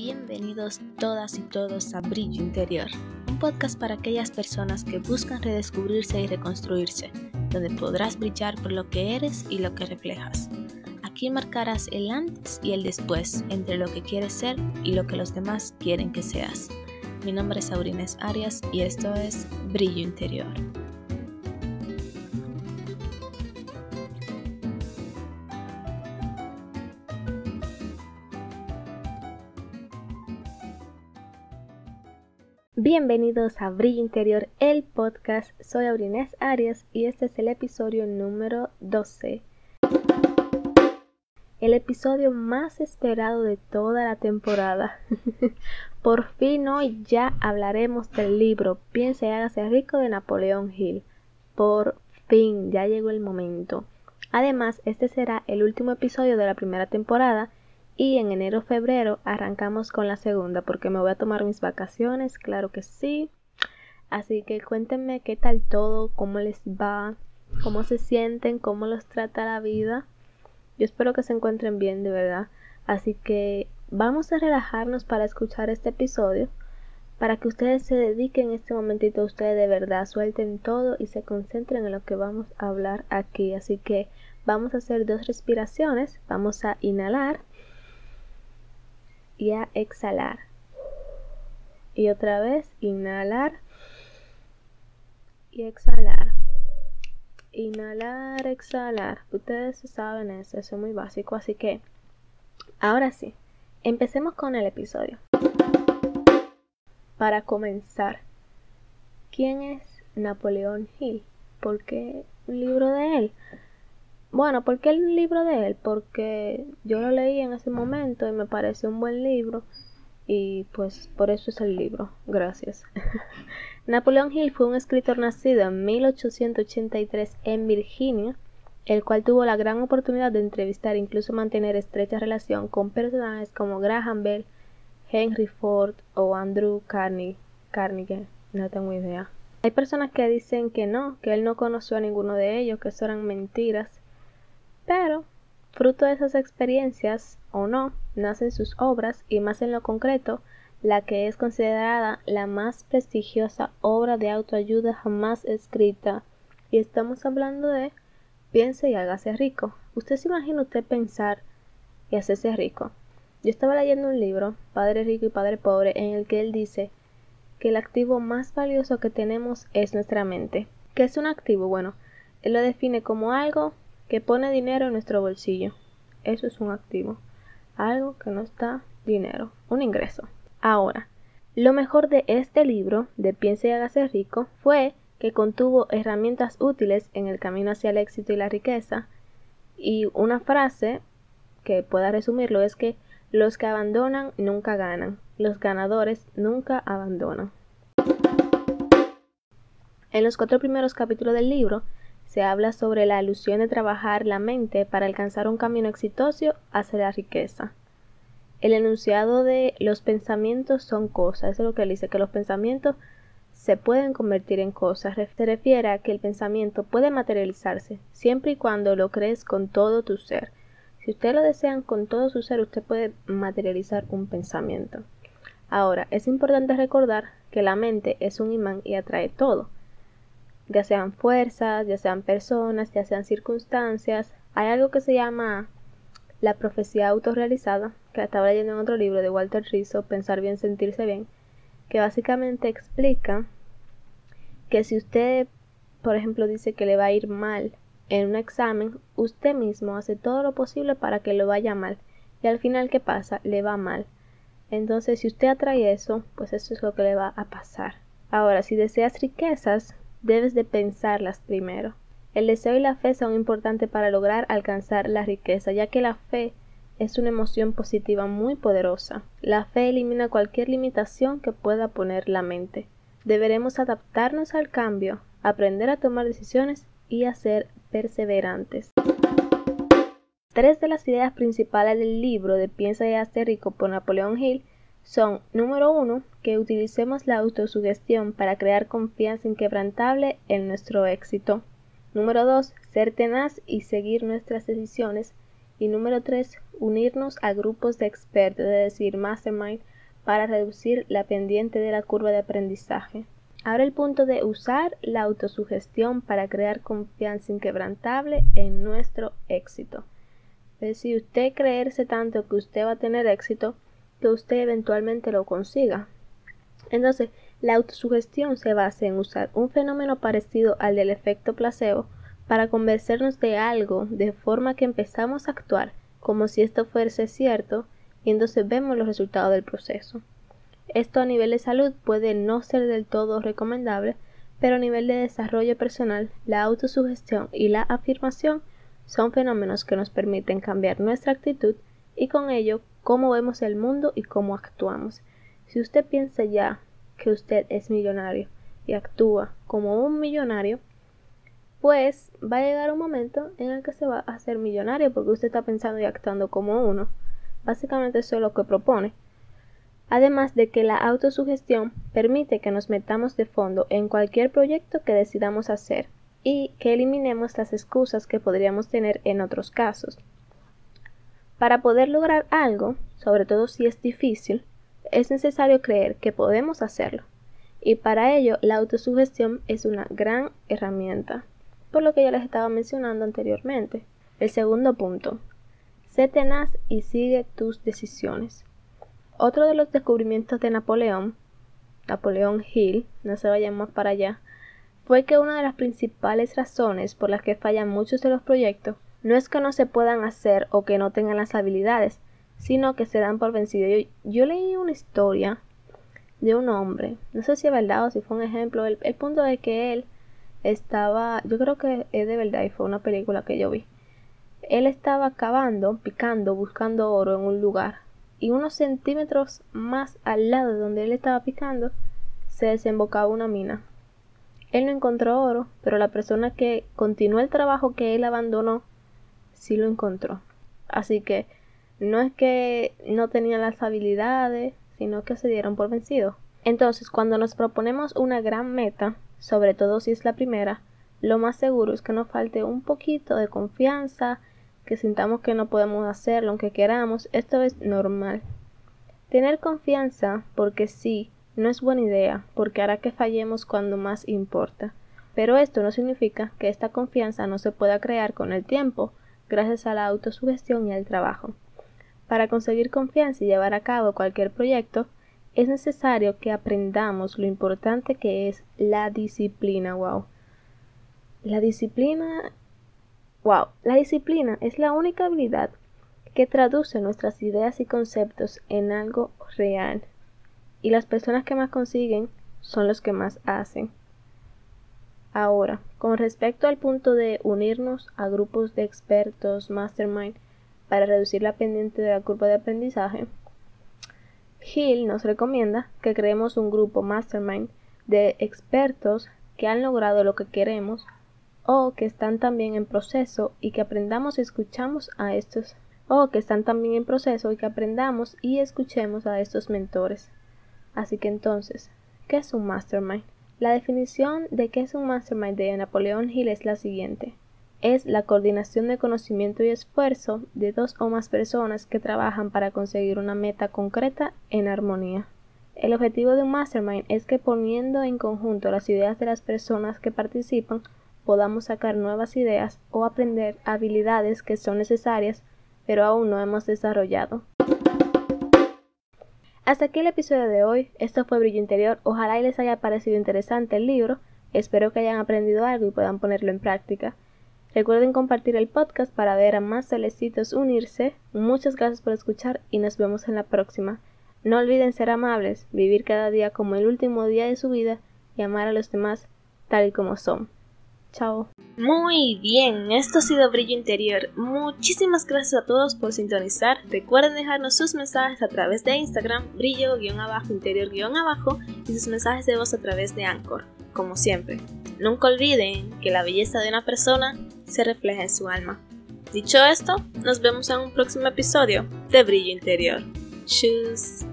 Bienvenidos todas y todos a Brillo Interior, un podcast para aquellas personas que buscan redescubrirse y reconstruirse, donde podrás brillar por lo que eres y lo que reflejas. Aquí marcarás el antes y el después entre lo que quieres ser y lo que los demás quieren que seas. Mi nombre es Aurines Arias y esto es Brillo Interior. Bienvenidos a Brillo Interior, el podcast. Soy Aurines Arias y este es el episodio número 12. El episodio más esperado de toda la temporada. Por fin hoy ya hablaremos del libro Piensa y hágase rico de Napoleón Hill. Por fin ya llegó el momento. Además, este será el último episodio de la primera temporada y en enero febrero arrancamos con la segunda porque me voy a tomar mis vacaciones, claro que sí. Así que cuéntenme qué tal todo, cómo les va, cómo se sienten, cómo los trata la vida. Yo espero que se encuentren bien, de verdad. Así que vamos a relajarnos para escuchar este episodio, para que ustedes se dediquen este momentito ustedes de verdad, suelten todo y se concentren en lo que vamos a hablar aquí. Así que vamos a hacer dos respiraciones, vamos a inhalar y a exhalar. Y otra vez, inhalar y exhalar. Inhalar, exhalar. Ustedes saben eso, eso es muy básico. Así que, ahora sí, empecemos con el episodio. Para comenzar, ¿quién es Napoleón Hill? ¿Por qué un libro de él? Bueno, ¿por qué el libro de él? Porque yo lo leí en ese momento y me pareció un buen libro y pues por eso es el libro. Gracias. Napoleón Hill fue un escritor nacido en 1883 en Virginia, el cual tuvo la gran oportunidad de entrevistar e incluso mantener estrecha relación con personajes como Graham Bell, Henry Ford o Andrew Carnegie. Carnegie, no tengo idea. Hay personas que dicen que no, que él no conoció a ninguno de ellos, que eso eran mentiras. Pero, fruto de esas experiencias, o no, nacen sus obras y más en lo concreto, la que es considerada la más prestigiosa obra de autoayuda jamás escrita. Y estamos hablando de Piense y hágase rico. Usted se imagina usted pensar y hacerse rico. Yo estaba leyendo un libro, Padre Rico y Padre Pobre, en el que él dice que el activo más valioso que tenemos es nuestra mente. ¿Qué es un activo? Bueno, él lo define como algo que pone dinero en nuestro bolsillo. Eso es un activo. Algo que no está dinero, un ingreso. Ahora, lo mejor de este libro, de Piense y hágase rico, fue que contuvo herramientas útiles en el camino hacia el éxito y la riqueza. Y una frase que pueda resumirlo es que los que abandonan nunca ganan, los ganadores nunca abandonan. En los cuatro primeros capítulos del libro se habla sobre la alusión de trabajar la mente para alcanzar un camino exitoso hacia la riqueza. El enunciado de los pensamientos son cosas, eso es lo que él dice, que los pensamientos se pueden convertir en cosas. Se refiere a que el pensamiento puede materializarse siempre y cuando lo crees con todo tu ser. Si usted lo desean con todo su ser, usted puede materializar un pensamiento. Ahora, es importante recordar que la mente es un imán y atrae todo ya sean fuerzas, ya sean personas, ya sean circunstancias. Hay algo que se llama la profecía autorrealizada, que estaba leyendo en otro libro de Walter Rizzo, Pensar bien, sentirse bien, que básicamente explica que si usted, por ejemplo, dice que le va a ir mal en un examen, usted mismo hace todo lo posible para que lo vaya mal. Y al final, ¿qué pasa? Le va mal. Entonces, si usted atrae eso, pues eso es lo que le va a pasar. Ahora, si deseas riquezas, debes de pensarlas primero. El deseo y la fe son importantes para lograr alcanzar la riqueza, ya que la fe es una emoción positiva muy poderosa. La fe elimina cualquier limitación que pueda poner la mente. Deberemos adaptarnos al cambio, aprender a tomar decisiones y a ser perseverantes. Tres de las ideas principales del libro de Piensa y hazte rico por Napoleón Hill son, número uno, que utilicemos la autosugestión para crear confianza inquebrantable en nuestro éxito. Número dos, ser tenaz y seguir nuestras decisiones. Y número 3, unirnos a grupos de expertos, es decir, mastermind, para reducir la pendiente de la curva de aprendizaje. Ahora el punto de usar la autosugestión para crear confianza inquebrantable en nuestro éxito. Es decir, usted creerse tanto que usted va a tener éxito, que usted eventualmente lo consiga. Entonces, la autosugestión se basa en usar un fenómeno parecido al del efecto placebo para convencernos de algo de forma que empezamos a actuar como si esto fuese cierto y entonces vemos los resultados del proceso. Esto a nivel de salud puede no ser del todo recomendable, pero a nivel de desarrollo personal, la autosugestión y la afirmación son fenómenos que nos permiten cambiar nuestra actitud y con ello cómo vemos el mundo y cómo actuamos. Si usted piensa ya que usted es millonario y actúa como un millonario, pues va a llegar un momento en el que se va a hacer millonario porque usted está pensando y actuando como uno. Básicamente eso es lo que propone. Además de que la autosugestión permite que nos metamos de fondo en cualquier proyecto que decidamos hacer y que eliminemos las excusas que podríamos tener en otros casos. Para poder lograr algo, sobre todo si es difícil, es necesario creer que podemos hacerlo. Y para ello la autosugestión es una gran herramienta por lo que ya les estaba mencionando anteriormente. El segundo punto, sé tenaz y sigue tus decisiones. Otro de los descubrimientos de Napoleón, Napoleón Hill, no se vayan más para allá, fue que una de las principales razones por las que fallan muchos de los proyectos no es que no se puedan hacer o que no tengan las habilidades, sino que se dan por vencidos. Yo, leí una historia de un hombre, no sé si es verdad o si fue un ejemplo, el, el punto de que él estaba, yo creo que es de verdad y fue una película que yo vi. Él estaba cavando, picando, buscando oro en un lugar y unos centímetros más al lado de donde él estaba picando se desembocaba una mina. Él no encontró oro, pero la persona que continuó el trabajo que él abandonó sí lo encontró. Así que no es que no tenían las habilidades, sino que se dieron por vencidos. Entonces, cuando nos proponemos una gran meta, sobre todo si es la primera, lo más seguro es que nos falte un poquito de confianza, que sintamos que no podemos hacerlo aunque queramos, esto es normal. Tener confianza porque sí no es buena idea, porque hará que fallemos cuando más importa. Pero esto no significa que esta confianza no se pueda crear con el tiempo, gracias a la autosugestión y al trabajo. Para conseguir confianza y llevar a cabo cualquier proyecto, es necesario que aprendamos lo importante que es la disciplina. Wow. La disciplina. Wow. La disciplina es la única habilidad que traduce nuestras ideas y conceptos en algo real. Y las personas que más consiguen son los que más hacen. Ahora, con respecto al punto de unirnos a grupos de expertos mastermind para reducir la pendiente de la curva de aprendizaje, Hill nos recomienda que creemos un grupo mastermind de expertos que han logrado lo que queremos o que están también en proceso y que aprendamos y escuchamos a estos o que están también en proceso y que aprendamos y escuchemos a estos mentores. Así que entonces, ¿qué es un mastermind? La definición de qué es un mastermind de Napoleón Hill es la siguiente es la coordinación de conocimiento y esfuerzo de dos o más personas que trabajan para conseguir una meta concreta en armonía. El objetivo de un mastermind es que poniendo en conjunto las ideas de las personas que participan podamos sacar nuevas ideas o aprender habilidades que son necesarias pero aún no hemos desarrollado. Hasta aquí el episodio de hoy. Esto fue Brillo Interior. Ojalá y les haya parecido interesante el libro. Espero que hayan aprendido algo y puedan ponerlo en práctica. Recuerden compartir el podcast para ver a más celestitos unirse. Muchas gracias por escuchar y nos vemos en la próxima. No olviden ser amables, vivir cada día como el último día de su vida y amar a los demás tal y como son. Chao. Muy bien, esto ha sido Brillo Interior. Muchísimas gracias a todos por sintonizar. Recuerden dejarnos sus mensajes a través de Instagram, brillo-interior-abajo y sus mensajes de voz a través de Anchor, como siempre. Nunca olviden que la belleza de una persona se refleja en su alma. Dicho esto, nos vemos en un próximo episodio de Brillo Interior. Tschüss.